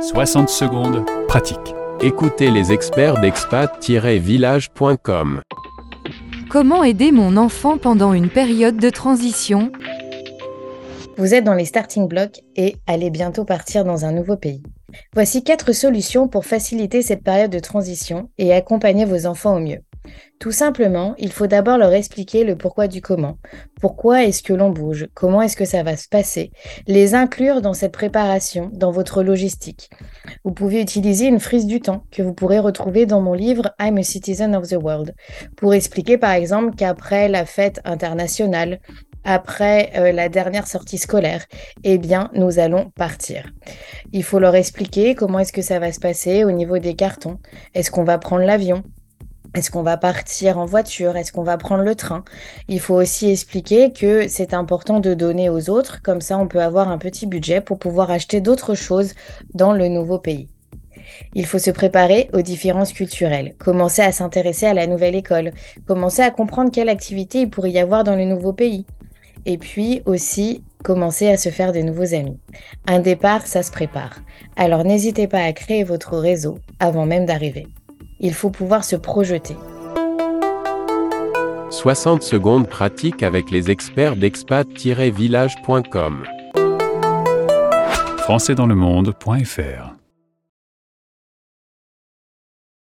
60 secondes, pratique. Écoutez les experts d'expat-village.com. Comment aider mon enfant pendant une période de transition? Vous êtes dans les starting blocks et allez bientôt partir dans un nouveau pays. Voici quatre solutions pour faciliter cette période de transition et accompagner vos enfants au mieux. Tout simplement, il faut d'abord leur expliquer le pourquoi du comment. Pourquoi est-ce que l'on bouge? Comment est-ce que ça va se passer? Les inclure dans cette préparation, dans votre logistique. Vous pouvez utiliser une frise du temps que vous pourrez retrouver dans mon livre I'm a Citizen of the World pour expliquer par exemple qu'après la fête internationale, après euh, la dernière sortie scolaire, eh bien, nous allons partir. Il faut leur expliquer comment est-ce que ça va se passer au niveau des cartons. Est-ce qu'on va prendre l'avion? Est-ce qu'on va partir en voiture? Est-ce qu'on va prendre le train? Il faut aussi expliquer que c'est important de donner aux autres, comme ça on peut avoir un petit budget pour pouvoir acheter d'autres choses dans le nouveau pays. Il faut se préparer aux différences culturelles, commencer à s'intéresser à la nouvelle école, commencer à comprendre quelle activité il pourrait y avoir dans le nouveau pays. Et puis aussi commencer à se faire des nouveaux amis. Un départ, ça se prépare. Alors n'hésitez pas à créer votre réseau avant même d'arriver. Il faut pouvoir se projeter. 60 secondes pratiques avec les experts d'expat-village.com. Françaisdanslemonde.fr